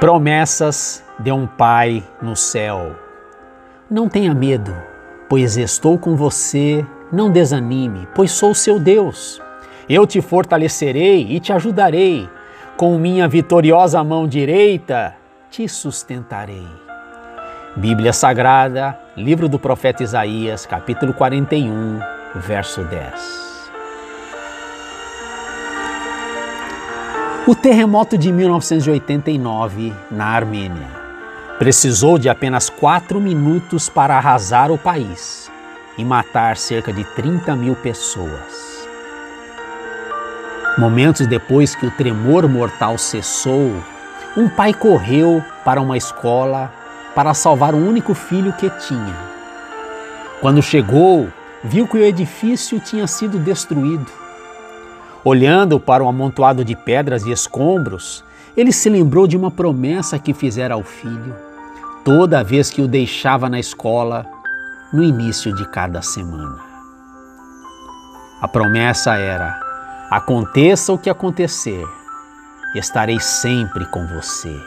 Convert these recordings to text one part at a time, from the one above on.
Promessas de um Pai no céu. Não tenha medo, pois estou com você. Não desanime, pois sou seu Deus. Eu te fortalecerei e te ajudarei. Com minha vitoriosa mão direita te sustentarei. Bíblia Sagrada, livro do profeta Isaías, capítulo 41, verso 10. O terremoto de 1989 na Armênia precisou de apenas quatro minutos para arrasar o país e matar cerca de 30 mil pessoas. Momentos depois que o tremor mortal cessou, um pai correu para uma escola para salvar o único filho que tinha. Quando chegou, viu que o edifício tinha sido destruído Olhando para o amontoado de pedras e escombros, ele se lembrou de uma promessa que fizera ao filho, toda vez que o deixava na escola, no início de cada semana. A promessa era: aconteça o que acontecer, estarei sempre com você.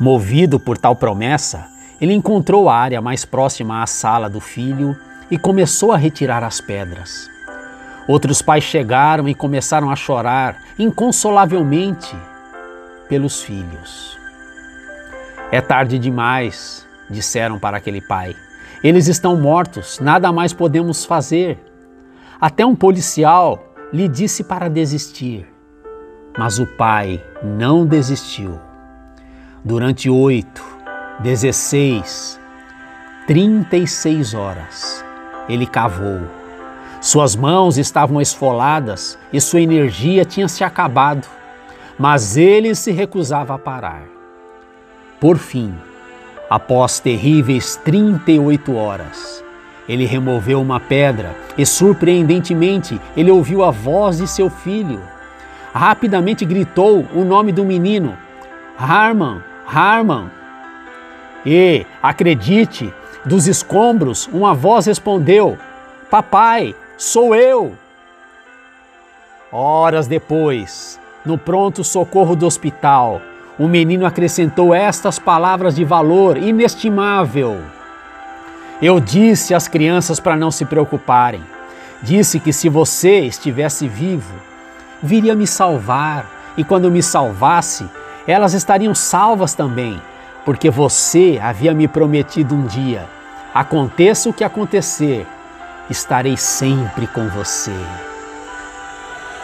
Movido por tal promessa, ele encontrou a área mais próxima à sala do filho e começou a retirar as pedras. Outros pais chegaram e começaram a chorar inconsolavelmente pelos filhos. É tarde demais, disseram para aquele pai. Eles estão mortos, nada mais podemos fazer. Até um policial lhe disse para desistir, mas o pai não desistiu. Durante oito, dezesseis, trinta e seis horas, ele cavou suas mãos estavam esfoladas e sua energia tinha se acabado, mas ele se recusava a parar. Por fim, após terríveis 38 horas, ele removeu uma pedra e, surpreendentemente, ele ouviu a voz de seu filho. Rapidamente gritou o nome do menino: Harman, Harman. E, acredite, dos escombros uma voz respondeu: Papai, Sou eu! Horas depois, no pronto-socorro do hospital, o menino acrescentou estas palavras de valor inestimável. Eu disse às crianças para não se preocuparem. Disse que se você estivesse vivo, viria me salvar, e quando me salvasse, elas estariam salvas também, porque você havia me prometido um dia: aconteça o que acontecer, estarei sempre com você.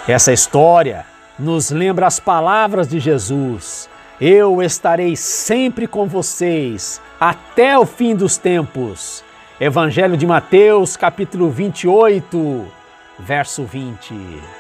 Essa história nos lembra as palavras de Jesus: Eu estarei sempre com vocês até o fim dos tempos. Evangelho de Mateus, capítulo 28, verso 20.